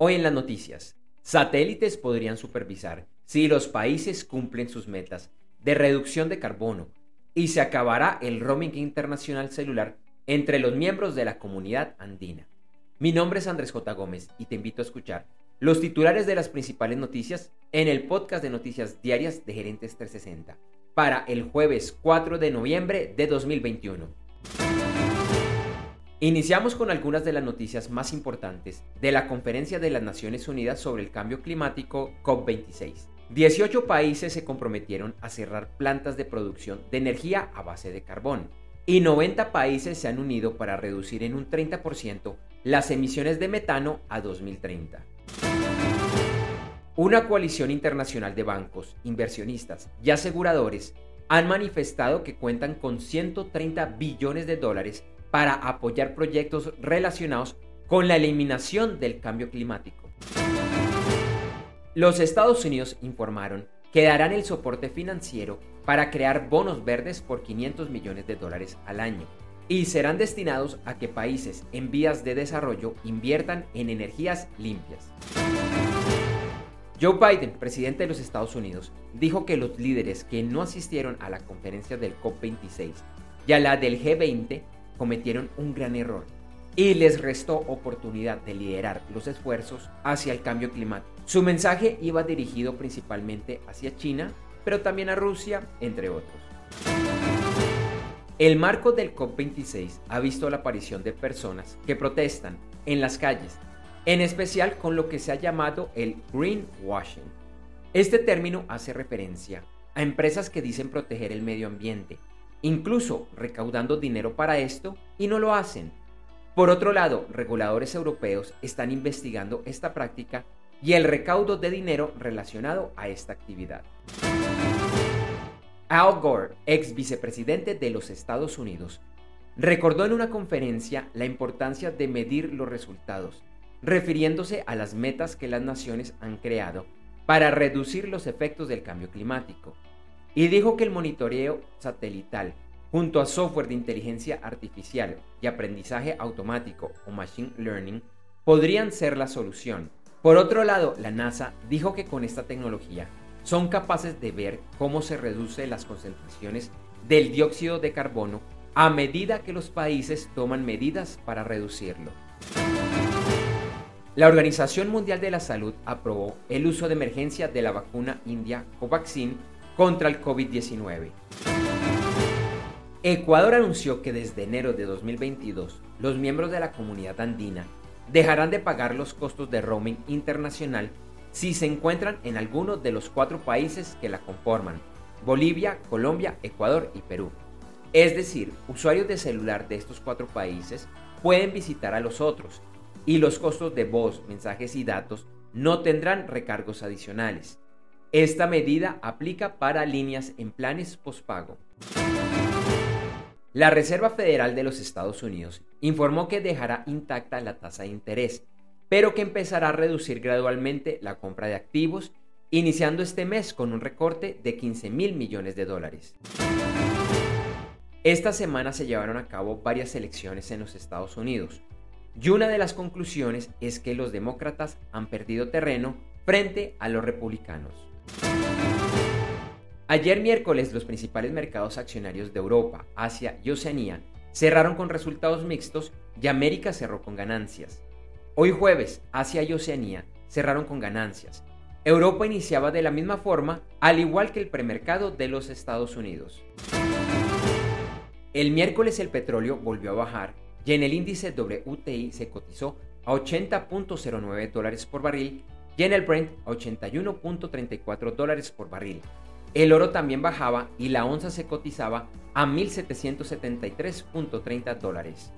Hoy en las noticias, satélites podrían supervisar si los países cumplen sus metas de reducción de carbono y se acabará el roaming internacional celular entre los miembros de la comunidad andina. Mi nombre es Andrés J. Gómez y te invito a escuchar los titulares de las principales noticias en el podcast de noticias diarias de Gerentes 360 para el jueves 4 de noviembre de 2021. Iniciamos con algunas de las noticias más importantes de la Conferencia de las Naciones Unidas sobre el Cambio Climático COP26. 18 países se comprometieron a cerrar plantas de producción de energía a base de carbón y 90 países se han unido para reducir en un 30% las emisiones de metano a 2030. Una coalición internacional de bancos, inversionistas y aseguradores han manifestado que cuentan con 130 billones de dólares para apoyar proyectos relacionados con la eliminación del cambio climático. Los Estados Unidos informaron que darán el soporte financiero para crear bonos verdes por 500 millones de dólares al año y serán destinados a que países en vías de desarrollo inviertan en energías limpias. Joe Biden, presidente de los Estados Unidos, dijo que los líderes que no asistieron a la conferencia del COP26 y a la del G20 cometieron un gran error y les restó oportunidad de liderar los esfuerzos hacia el cambio climático. Su mensaje iba dirigido principalmente hacia China, pero también a Rusia, entre otros. El marco del COP26 ha visto la aparición de personas que protestan en las calles, en especial con lo que se ha llamado el greenwashing. Este término hace referencia a empresas que dicen proteger el medio ambiente, incluso recaudando dinero para esto, y no lo hacen. Por otro lado, reguladores europeos están investigando esta práctica y el recaudo de dinero relacionado a esta actividad. Al Gore, ex vicepresidente de los Estados Unidos, recordó en una conferencia la importancia de medir los resultados, refiriéndose a las metas que las naciones han creado para reducir los efectos del cambio climático y dijo que el monitoreo satelital, junto a software de inteligencia artificial y aprendizaje automático o machine learning, podrían ser la solución. Por otro lado, la NASA dijo que con esta tecnología son capaces de ver cómo se reducen las concentraciones del dióxido de carbono a medida que los países toman medidas para reducirlo. La Organización Mundial de la Salud aprobó el uso de emergencia de la vacuna india Covaxin contra el COVID-19. Ecuador anunció que desde enero de 2022 los miembros de la comunidad andina dejarán de pagar los costos de roaming internacional si se encuentran en alguno de los cuatro países que la conforman, Bolivia, Colombia, Ecuador y Perú. Es decir, usuarios de celular de estos cuatro países pueden visitar a los otros y los costos de voz, mensajes y datos no tendrán recargos adicionales. Esta medida aplica para líneas en planes postpago. La Reserva Federal de los Estados Unidos informó que dejará intacta la tasa de interés, pero que empezará a reducir gradualmente la compra de activos, iniciando este mes con un recorte de 15 mil millones de dólares. Esta semana se llevaron a cabo varias elecciones en los Estados Unidos, y una de las conclusiones es que los demócratas han perdido terreno frente a los republicanos. Ayer miércoles los principales mercados accionarios de Europa, Asia y Oceanía cerraron con resultados mixtos y América cerró con ganancias. Hoy jueves, Asia y Oceanía cerraron con ganancias. Europa iniciaba de la misma forma, al igual que el premercado de los Estados Unidos. El miércoles el petróleo volvió a bajar y en el índice WTI se cotizó a 80.09 dólares por barril y en el Brent a 81.34 dólares por barril. El oro también bajaba y la onza se cotizaba a 1.773.30 dólares.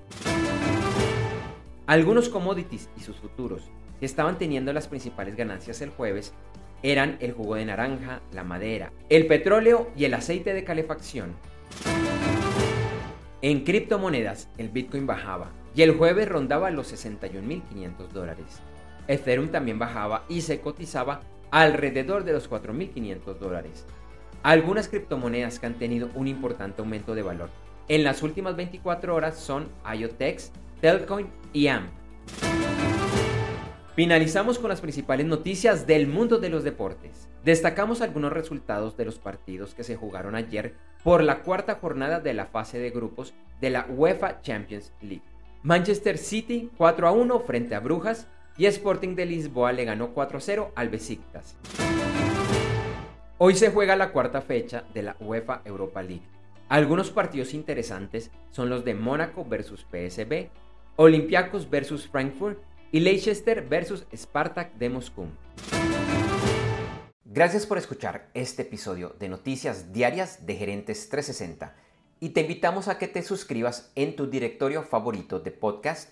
Algunos commodities y sus futuros que estaban teniendo las principales ganancias el jueves eran el jugo de naranja, la madera, el petróleo y el aceite de calefacción. En criptomonedas, el Bitcoin bajaba y el jueves rondaba los 61.500 dólares. Ethereum también bajaba y se cotizaba alrededor de los 4.500 dólares. Algunas criptomonedas que han tenido un importante aumento de valor en las últimas 24 horas son IOTEX, Telcoin y AMP. Finalizamos con las principales noticias del mundo de los deportes. Destacamos algunos resultados de los partidos que se jugaron ayer por la cuarta jornada de la fase de grupos de la UEFA Champions League. Manchester City 4 a 1 frente a Brujas y Sporting de Lisboa le ganó 4 a 0 al Besiktas. Hoy se juega la cuarta fecha de la UEFA Europa League. Algunos partidos interesantes son los de Mónaco versus PSB, Olympiacos versus Frankfurt y Leicester versus Spartak de Moscú. Gracias por escuchar este episodio de Noticias Diarias de Gerentes 360 y te invitamos a que te suscribas en tu directorio favorito de podcast